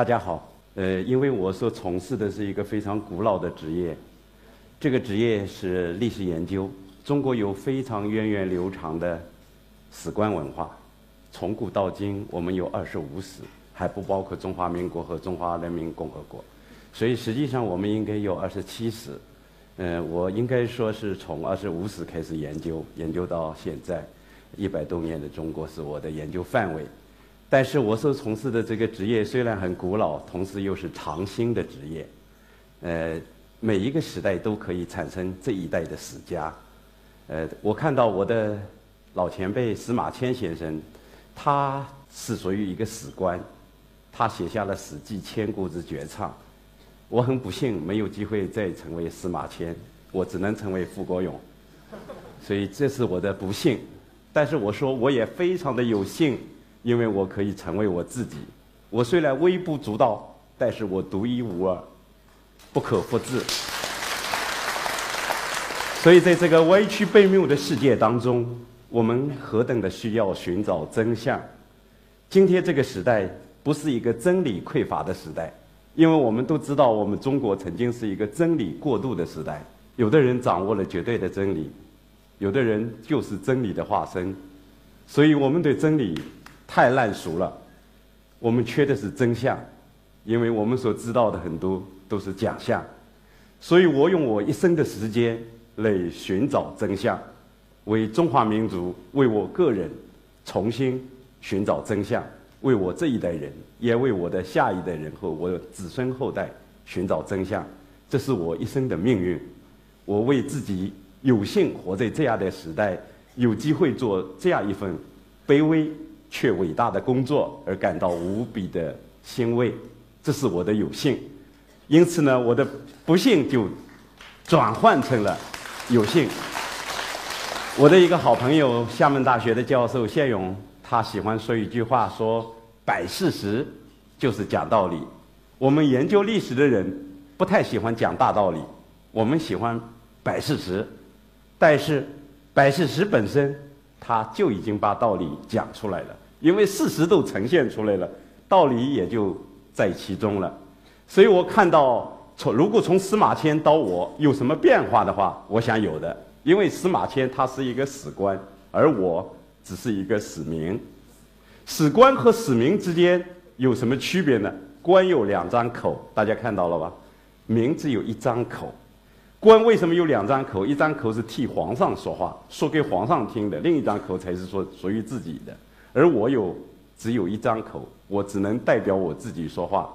大家好，呃，因为我所从事的是一个非常古老的职业，这个职业是历史研究。中国有非常源远流长的史官文化，从古到今，我们有二十五史，还不包括中华民国和中华人民共和国，所以实际上我们应该有二十七史。嗯，我应该说是从二十五史开始研究，研究到现在，一百多年的中国是我的研究范围。但是我所从事的这个职业虽然很古老，同时又是长新的职业。呃，每一个时代都可以产生这一代的史家。呃，我看到我的老前辈司马迁先生，他是属于一个史官，他写下了《史记》千古之绝唱。我很不幸没有机会再成为司马迁，我只能成为傅国勇，所以这是我的不幸。但是我说我也非常的有幸，因为我可以成为我自己。我虽然微不足道，但是我独一无二，不可复制。所以在这个歪曲悖谬的世界当中，我们何等的需要寻找真相。今天这个时代不是一个真理匮乏的时代。因为我们都知道，我们中国曾经是一个真理过渡的时代。有的人掌握了绝对的真理，有的人就是真理的化身。所以我们对真理太烂熟了。我们缺的是真相，因为我们所知道的很多都是假象。所以我用我一生的时间来寻找真相，为中华民族，为我个人重新寻找真相。为我这一代人，也为我的下一代人和我的子孙后代寻找真相，这是我一生的命运。我为自己有幸活在这样的时代，有机会做这样一份卑微却伟大的工作而感到无比的欣慰，这是我的有幸。因此呢，我的不幸就转换成了有幸。我的一个好朋友，厦门大学的教授谢勇。他喜欢说一句话，说“摆事实就是讲道理”。我们研究历史的人不太喜欢讲大道理，我们喜欢摆事实。但是摆事实本身，他就已经把道理讲出来了，因为事实都呈现出来了，道理也就在其中了。所以我看到，从如果从司马迁到我有什么变化的话，我想有的，因为司马迁他是一个史官，而我。只是一个史民，史官和史民之间有什么区别呢？官有两张口，大家看到了吧？民只有一张口。官为什么有两张口？一张口是替皇上说话，说给皇上听的；另一张口才是说属于自己的。而我有只有一张口，我只能代表我自己说话，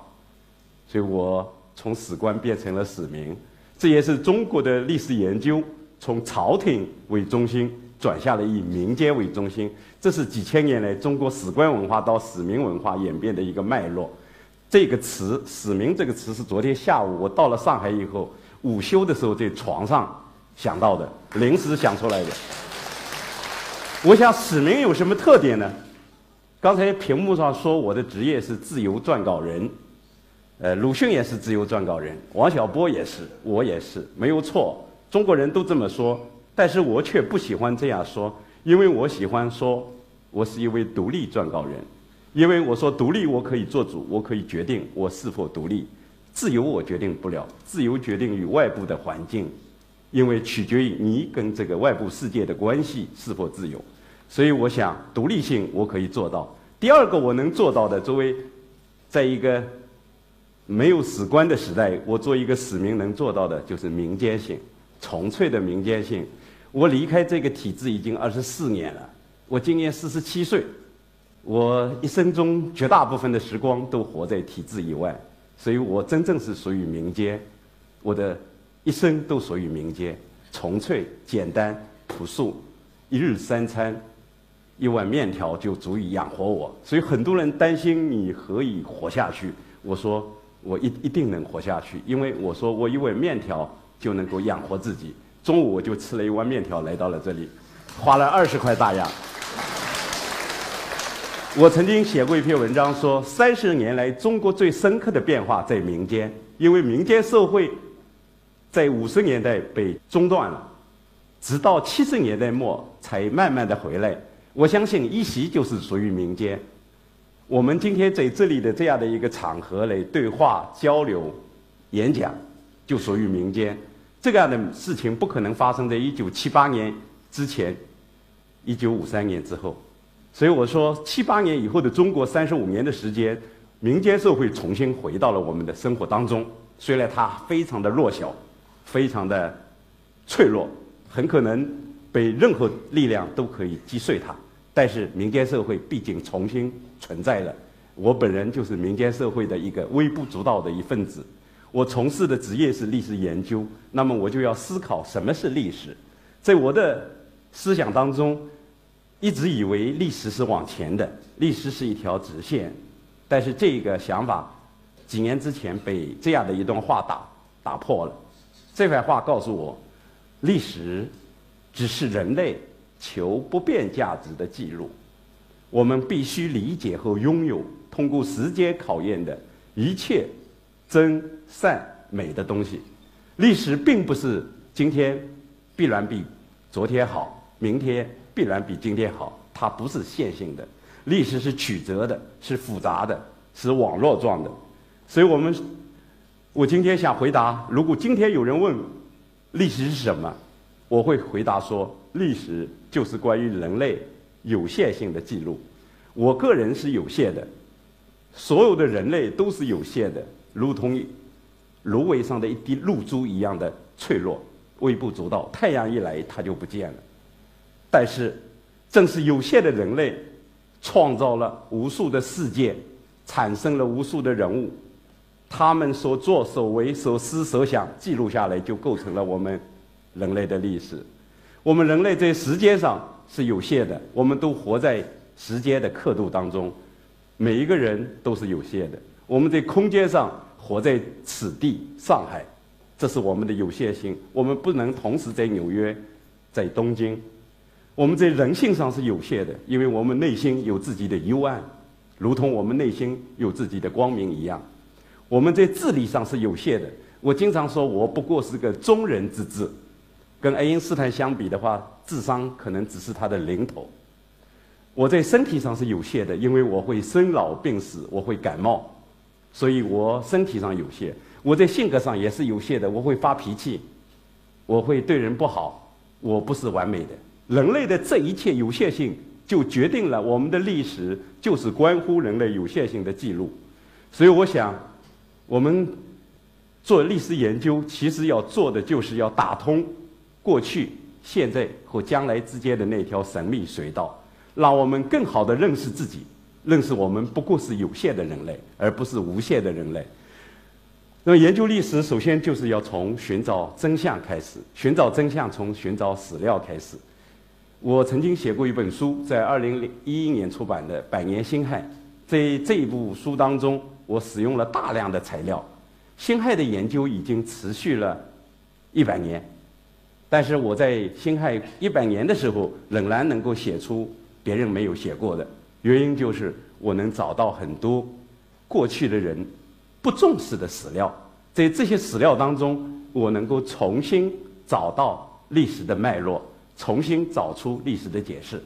所以我从史官变成了史民。这也是中国的历史研究从朝廷为中心。转向了以民间为中心，这是几千年来中国史官文化到史民文化演变的一个脉络。这个词“史民”这个词是昨天下午我到了上海以后午休的时候在床上想到的，临时想出来的。我想史民有什么特点呢？刚才屏幕上说我的职业是自由撰稿人，呃，鲁迅也是自由撰稿人，王小波也是，我也是，没有错，中国人都这么说。但是我却不喜欢这样说，因为我喜欢说，我是一位独立撰稿人，因为我说独立，我可以做主，我可以决定我是否独立。自由我决定不了，自由决定于外部的环境，因为取决于你跟这个外部世界的关系是否自由。所以我想，独立性我可以做到。第二个我能做到的，作为在一个没有史官的时代，我做一个史民能做到的，就是民间性，纯粹的民间性。我离开这个体制已经二十四年了，我今年四十七岁，我一生中绝大部分的时光都活在体制以外，所以我真正是属于民间，我的一生都属于民间，纯粹、简单、朴素，一日三餐，一碗面条就足以养活我。所以很多人担心你何以活下去，我说我一一定能活下去，因为我说我一碗面条就能够养活自己。中午我就吃了一碗面条，来到了这里，花了二十块大洋。我曾经写过一篇文章，说三十年来中国最深刻的变化在民间，因为民间社会在五十年代被中断了，直到七十年代末才慢慢的回来。我相信一席就是属于民间，我们今天在这里的这样的一个场合来对话交流、演讲，就属于民间。这样的事情不可能发生在一九七八年之前，一九五三年之后。所以我说，七八年以后的中国三十五年的时间，民间社会重新回到了我们的生活当中。虽然它非常的弱小，非常的脆弱，很可能被任何力量都可以击碎它。但是民间社会毕竟重新存在了，我本人就是民间社会的一个微不足道的一份子。我从事的职业是历史研究，那么我就要思考什么是历史。在我的思想当中，一直以为历史是往前的，历史是一条直线。但是这个想法几年之前被这样的一段话打打破了。这番话告诉我，历史只是人类。求不变价值的记录，我们必须理解和拥有通过时间考验的一切真善美的东西。历史并不是今天必然比昨天好，明天必然比今天好，它不是线性的。历史是曲折的，是复杂的，是网络状的。所以我们，我今天想回答：如果今天有人问历史是什么，我会回答说。历史就是关于人类有限性的记录。我个人是有限的，所有的人类都是有限的，如同芦苇上的一滴露珠一样的脆弱、微不足道。太阳一来，它就不见了。但是，正是有限的人类，创造了无数的世界，产生了无数的人物，他们所作所为、所思所想记录下来，就构成了我们人类的历史。我们人类在时间上是有限的，我们都活在时间的刻度当中，每一个人都是有限的。我们在空间上活在此地上海，这是我们的有限性。我们不能同时在纽约，在东京。我们在人性上是有限的，因为我们内心有自己的幽暗，如同我们内心有自己的光明一样。我们在智力上是有限的。我经常说，我不过是个中人之智。跟爱因斯坦相比的话，智商可能只是他的零头。我在身体上是有限的，因为我会生老病死，我会感冒，所以我身体上有限。我在性格上也是有限的，我会发脾气，我会对人不好，我不是完美的。人类的这一切有限性，就决定了我们的历史就是关乎人类有限性的记录。所以我想，我们做历史研究，其实要做的就是要打通。过去、现在和将来之间的那条神秘隧道，让我们更好地认识自己，认识我们不过是有限的人类，而不是无限的人类。那么，研究历史首先就是要从寻找真相开始，寻找真相从寻找史料开始。我曾经写过一本书，在二零一一年出版的《百年辛亥》。在这一部书当中，我使用了大量的材料。辛亥的研究已经持续了一百年。但是我在辛亥一百年的时候，仍然能够写出别人没有写过的，原因就是我能找到很多过去的人不重视的史料，在这些史料当中，我能够重新找到历史的脉络，重新找出历史的解释。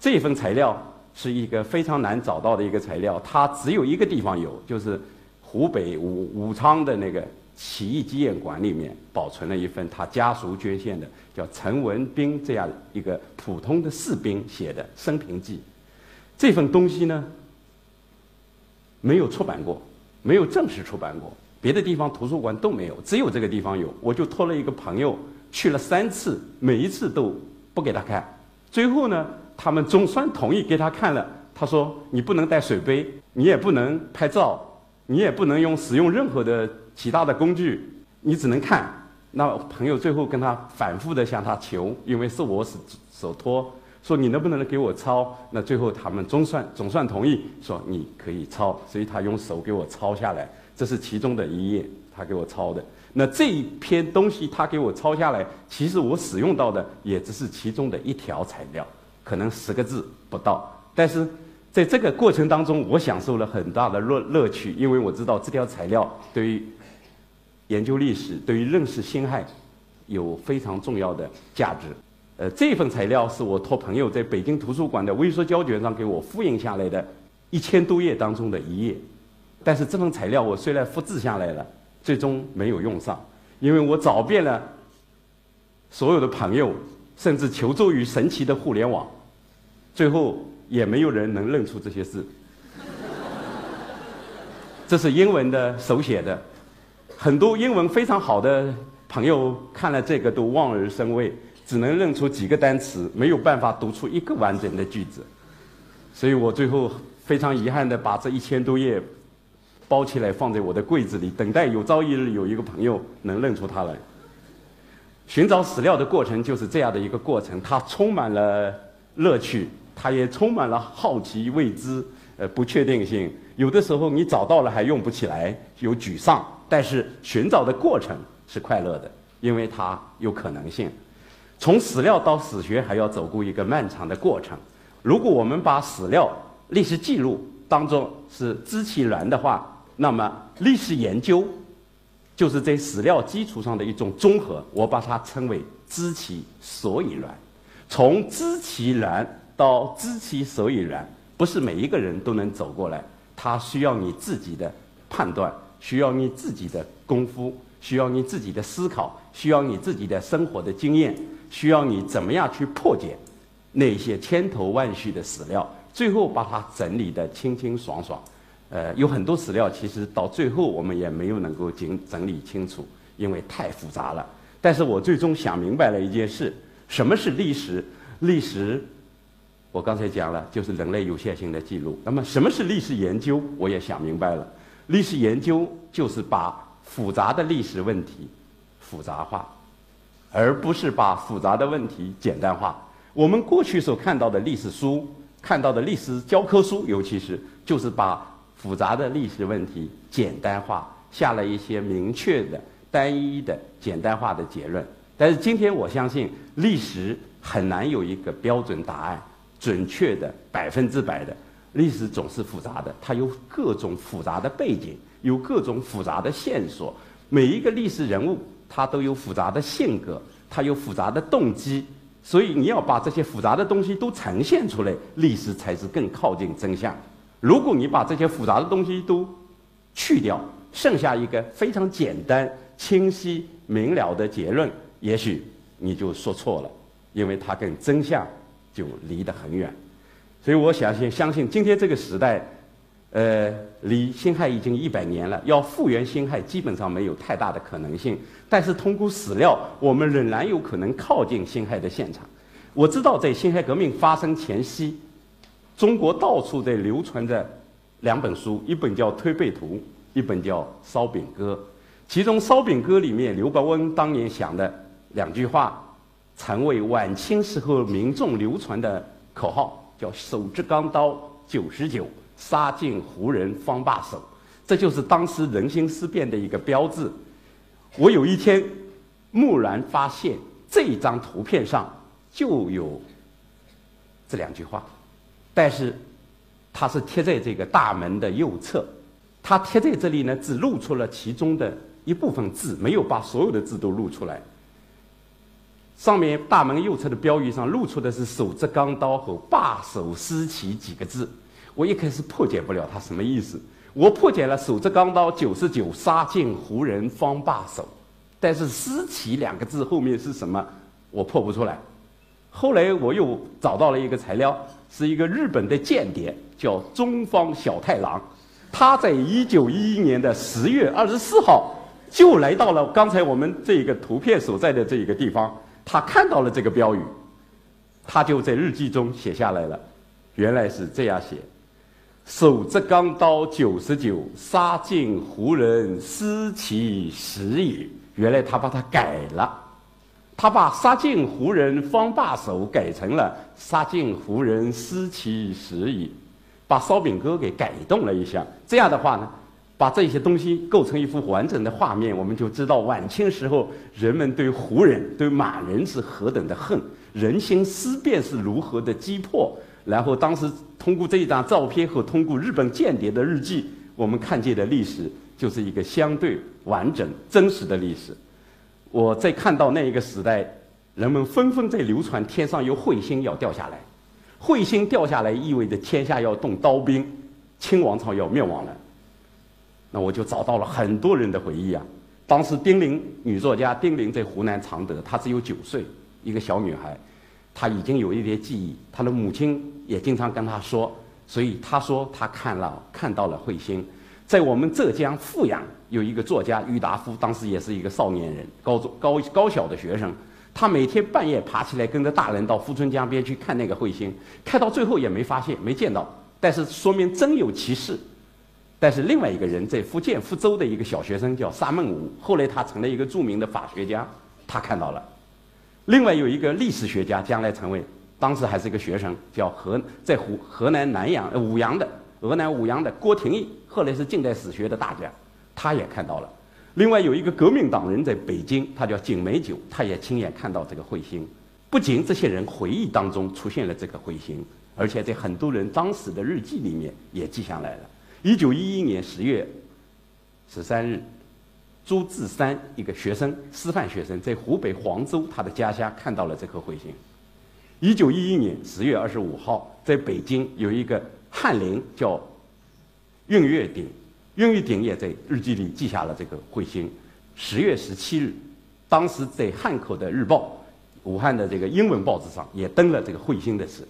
这份材料是一个非常难找到的一个材料，它只有一个地方有，就是湖北武武昌的那个。起义纪念馆里面保存了一份他家属捐献的，叫陈文斌这样一个普通的士兵写的生平记。这份东西呢，没有出版过，没有正式出版过，别的地方图书馆都没有，只有这个地方有。我就托了一个朋友去了三次，每一次都不给他看。最后呢，他们总算同意给他看了。他说：“你不能带水杯，你也不能拍照，你也不能用使用任何的。”其他的工具，你只能看。那朋友最后跟他反复的向他求，因为是我手手托，说你能不能给我抄？那最后他们总算总算同意，说你可以抄。所以他用手给我抄下来，这是其中的一页，他给我抄的。那这一篇东西他给我抄下来，其实我使用到的也只是其中的一条材料，可能十个字不到。但是在这个过程当中，我享受了很大的乐乐趣，因为我知道这条材料对于。研究历史对于认识辛亥有非常重要的价值。呃，这份材料是我托朋友在北京图书馆的微缩胶卷上给我复印下来的一千多页当中的一页。但是这份材料我虽然复制下来了，最终没有用上，因为我找遍了所有的朋友，甚至求助于神奇的互联网，最后也没有人能认出这些字。这是英文的手写的，很多英文非常好的朋友看了这个都望而生畏，只能认出几个单词，没有办法读出一个完整的句子。所以我最后非常遗憾的把这一千多页包起来放在我的柜子里，等待有朝一日有一个朋友能认出它来。寻找史料的过程就是这样的一个过程，它充满了乐趣，它也充满了好奇、未知、呃不确定性。有的时候你找到了还用不起来，有沮丧；但是寻找的过程是快乐的，因为它有可能性。从史料到史学还要走过一个漫长的过程。如果我们把史料、历史记录当作是知其然的话，那么历史研究就是在史料基础上的一种综合。我把它称为知其所以然。从知其然到知其所以然，不是每一个人都能走过来。它需要你自己的判断，需要你自己的功夫，需要你自己的思考，需要你自己的生活的经验，需要你怎么样去破解那些千头万绪的史料，最后把它整理的清清爽爽。呃，有很多史料其实到最后我们也没有能够整整理清楚，因为太复杂了。但是我最终想明白了一件事：什么是历史？历史。我刚才讲了，就是人类有限性的记录。那么，什么是历史研究？我也想明白了，历史研究就是把复杂的历史问题复杂化，而不是把复杂的问题简单化。我们过去所看到的历史书、看到的历史教科书，尤其是就是把复杂的历史问题简单化，下了一些明确的、单一的、简单化的结论。但是今天，我相信历史很难有一个标准答案。准确的百分之百的历史总是复杂的，它有各种复杂的背景，有各种复杂的线索。每一个历史人物，他都有复杂的性格，他有复杂的动机。所以你要把这些复杂的东西都呈现出来，历史才是更靠近真相。如果你把这些复杂的东西都去掉，剩下一个非常简单、清晰、明了的结论，也许你就说错了，因为它跟真相。就离得很远，所以我相信，相信今天这个时代，呃，离辛亥已经一百年了，要复原辛亥基本上没有太大的可能性。但是通过史料，我们仍然有可能靠近辛亥的现场。我知道，在辛亥革命发生前夕，中国到处在流传着两本书，一本叫《推背图》，一本叫《烧饼歌》。其中《烧饼歌》里面，刘伯温当年想的两句话。成为晚清时候民众流传的口号，叫“手执钢刀九十九，杀尽胡人方罢手”，这就是当时人心思变的一个标志。我有一天蓦然发现，这张图片上就有这两句话，但是它是贴在这个大门的右侧，它贴在这里呢，只露出了其中的一部分字，没有把所有的字都露出来。上面大门右侧的标语上露出的是“手执钢刀”和“罢手思齐”几个字，我一开始破解不了它什么意思。我破解了“手执钢刀九十九，杀尽胡人方罢手”，但是“思齐”两个字后面是什么，我破不出来。后来我又找到了一个材料，是一个日本的间谍，叫中方小太郎，他在一九一一年的十月二十四号就来到了刚才我们这个图片所在的这一个地方。他看到了这个标语，他就在日记中写下来了。原来是这样写：“手执钢刀九十九，杀尽胡人思其时也。”原来他把它改了，他把“杀尽胡人方罢手”改成了“杀尽胡人思其时矣”，把烧饼歌给改动了一下。这样的话呢？把这些东西构成一幅完整的画面，我们就知道晚清时候人们对胡人、对满人是何等的恨，人心思变是如何的击破。然后当时通过这一张照片和通过日本间谍的日记，我们看见的历史就是一个相对完整、真实的历史。我在看到那一个时代，人们纷纷在流传天上有彗星要掉下来，彗星掉下来意味着天下要动刀兵。清王朝要灭亡了。那我就找到了很多人的回忆啊。当时丁玲女作家丁玲在湖南常德，她只有九岁，一个小女孩，她已经有一点记忆。她的母亲也经常跟她说，所以她说她看了看到了彗星。在我们浙江富阳有一个作家郁达夫，当时也是一个少年人，高中高高小的学生。他每天半夜爬起来，跟着大人到富春江边去看那个彗星，看到最后也没发现，没见到。但是说明真有其事。但是另外一个人在福建福州的一个小学生叫沙孟武，后来他成了一个著名的法学家，他看到了。另外有一个历史学家，将来成为当时还是一个学生，叫河在湖河南南阳呃武阳的河南武阳的郭廷义，后来是近代史学的大家，他也看到了。另外有一个革命党人在北京，他叫景美九，他也亲眼看到这个彗星。不仅这些人回忆当中出现了这个彗星，而且在很多人当时的日记里面也记下来了。一九一一年十月十三日，朱志山一个学生，师范学生，在湖北黄州他的家乡看到了这颗彗星。一九一一年十月二十五号，在北京有一个翰林叫运月鼎，运月鼎也在日记里记下了这个彗星。十月十七日，当时在汉口的日报，武汉的这个英文报纸上也登了这个彗星的事。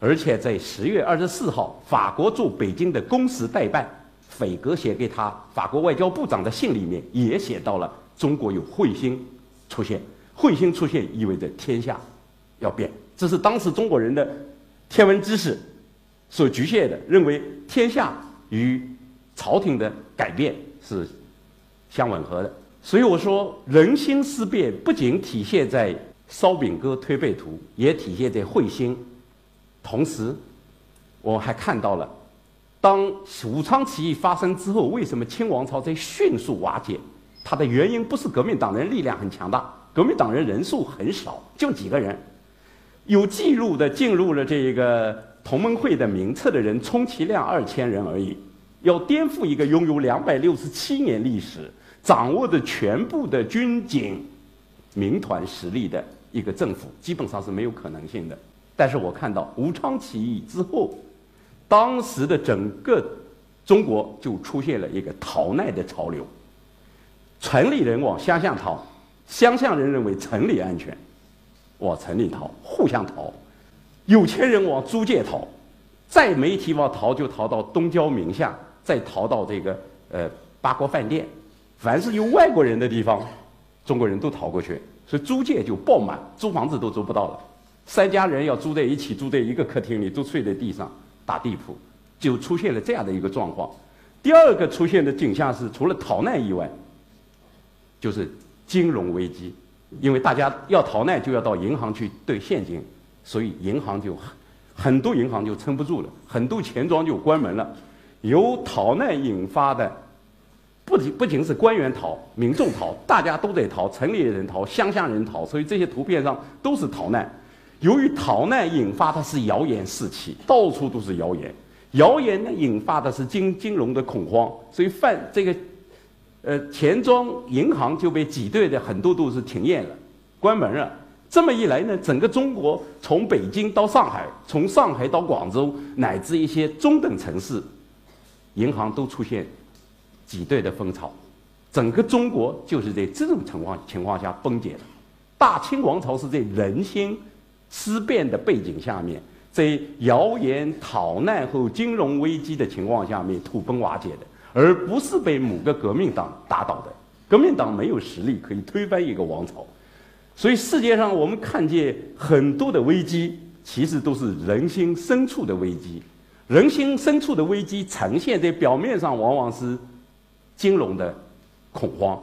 而且在十月二十四号，法国驻北京的公使代办斐格写给他法国外交部长的信里面也写到了中国有彗星出现，彗星出现意味着天下要变，这是当时中国人的天文知识所局限的，认为天下与朝廷的改变是相吻合的。所以我说，人心思变不仅体现在烧饼歌推背图，也体现在彗星。同时，我还看到了，当武昌起义发生之后，为什么清王朝在迅速瓦解？它的原因不是革命党人力量很强大，革命党人人数很少，就几个人。有记录的进入了这个同盟会的名册的人，充其量二千人而已。要颠覆一个拥有两百六十七年历史、掌握的全部的军警、民团实力的一个政府，基本上是没有可能性的。但是我看到武昌起义之后，当时的整个中国就出现了一个逃难的潮流。城里人往乡下逃，乡下人认为城里安全，往城里逃，互相逃。有钱人往租界逃，再没地方逃就逃到东郊民巷，再逃到这个呃八国饭店。凡是有外国人的地方，中国人都逃过去，所以租界就爆满，租房子都租不到了。三家人要住在一起，住在一个客厅里，都睡在地上打地铺，就出现了这样的一个状况。第二个出现的景象是，除了逃难以外，就是金融危机，因为大家要逃难就要到银行去兑现金，所以银行就很多银行就撑不住了，很多钱庄就关门了。由逃难引发的，不仅不仅是官员逃，民众逃，大家都在逃，城里人逃，乡下人逃，所以这些图片上都是逃难。由于逃难引发的是谣言四起，到处都是谣言。谣言呢引发的是金金融的恐慌，所以犯这个，呃，钱庄银行就被挤兑的很多都是停业了，关门了。这么一来呢，整个中国从北京到上海，从上海到广州，乃至一些中等城市，银行都出现挤兑的风潮。整个中国就是在这种情况情况下崩解的。大清王朝是在人心。思变的背景下面，在谣言、逃难和金融危机的情况下面土崩瓦解的，而不是被某个革命党打倒的。革命党没有实力可以推翻一个王朝，所以世界上我们看见很多的危机，其实都是人心深处的危机。人心深处的危机呈现在表面上，往往是金融的恐慌。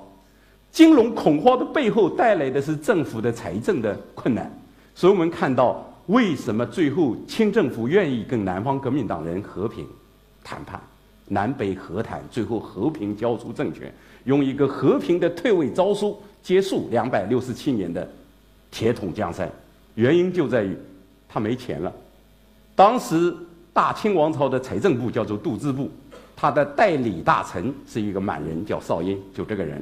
金融恐慌的背后带来的是政府的财政的困难。所以我们看到，为什么最后清政府愿意跟南方革命党人和平谈判，南北和谈，最后和平交出政权，用一个和平的退位诏书结束两百六十七年的铁桶江山？原因就在于他没钱了。当时大清王朝的财政部叫做度支部，他的代理大臣是一个满人，叫邵英，就这个人。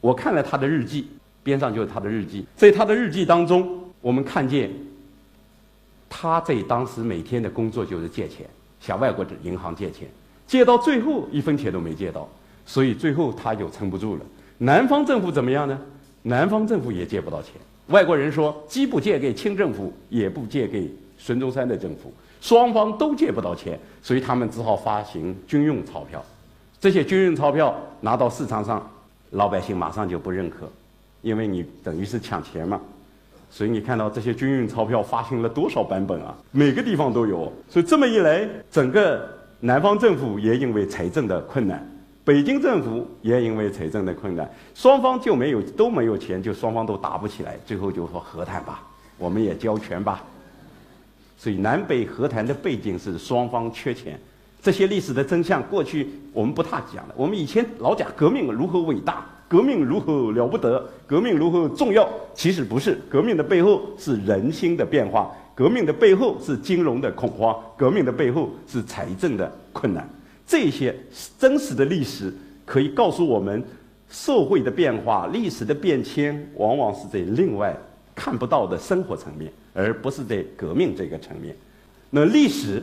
我看了他的日记，边上就是他的日记，在他的日记当中。我们看见，他在当时每天的工作就是借钱，向外国的银行借钱。借到最后一分钱都没借到，所以最后他就撑不住了。南方政府怎么样呢？南方政府也借不到钱。外国人说，既不借给清政府，也不借给孙中山的政府，双方都借不到钱，所以他们只好发行军用钞票。这些军用钞票拿到市场上，老百姓马上就不认可，因为你等于是抢钱嘛。所以你看到这些军用钞票发行了多少版本啊？每个地方都有。所以这么一来，整个南方政府也因为财政的困难，北京政府也因为财政的困难，双方就没有都没有钱，就双方都打不起来。最后就说和谈吧，我们也交权吧。所以南北和谈的背景是双方缺钱。这些历史的真相，过去我们不太讲了。我们以前老讲革命如何伟大。革命如何了不得？革命如何重要？其实不是，革命的背后是人心的变化，革命的背后是金融的恐慌，革命的背后是财政的困难。这些真实的历史可以告诉我们，社会的变化、历史的变迁，往往是在另外看不到的生活层面，而不是在革命这个层面。那历史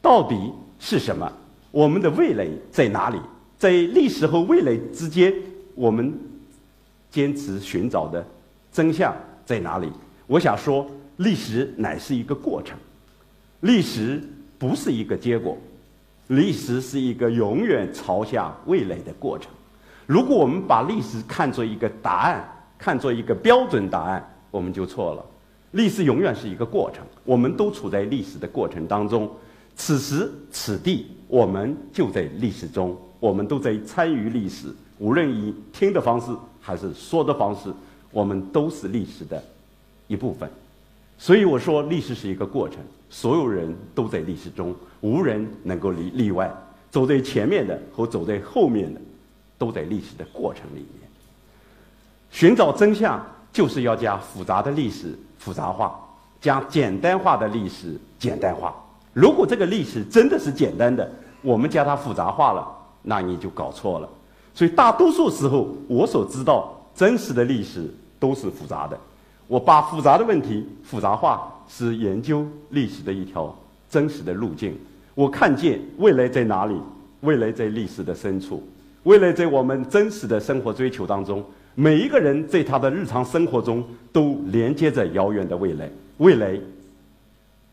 到底是什么？我们的味蕾在哪里？在历史和未来之间，我们坚持寻找的真相在哪里？我想说，历史乃是一个过程，历史不是一个结果，历史是一个永远朝向未来的过程。如果我们把历史看作一个答案，看作一个标准答案，我们就错了。历史永远是一个过程，我们都处在历史的过程当中。此时此地，我们就在历史中。我们都在参与历史，无论以听的方式还是说的方式，我们都是历史的一部分。所以我说，历史是一个过程，所有人都在历史中，无人能够例例外。走在前面的和走在后面的，都在历史的过程里面。寻找真相，就是要将复杂的历史复杂化，将简单化的历史简单化。如果这个历史真的是简单的，我们将它复杂化了。那你就搞错了，所以大多数时候，我所知道真实的历史都是复杂的。我把复杂的问题复杂化，是研究历史的一条真实的路径。我看见未来在哪里？未来在历史的深处，未来在我们真实的生活追求当中。每一个人在他的日常生活中都连接着遥远的未来。未来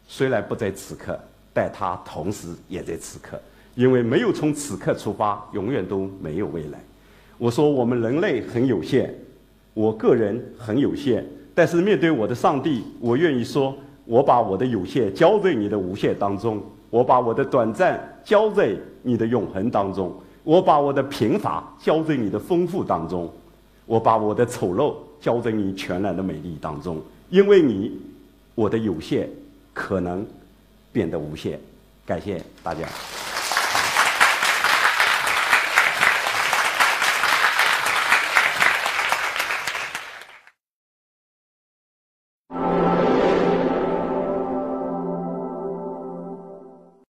虽然不在此刻，但它同时也在此刻。因为没有从此刻出发，永远都没有未来。我说我们人类很有限，我个人很有限，但是面对我的上帝，我愿意说，我把我的有限交在你的无限当中，我把我的短暂交在你的永恒当中，我把我的贫乏交在你的丰富当中，我把我的丑陋交在你全然的美丽当中。因为你，我的有限可能变得无限。感谢大家。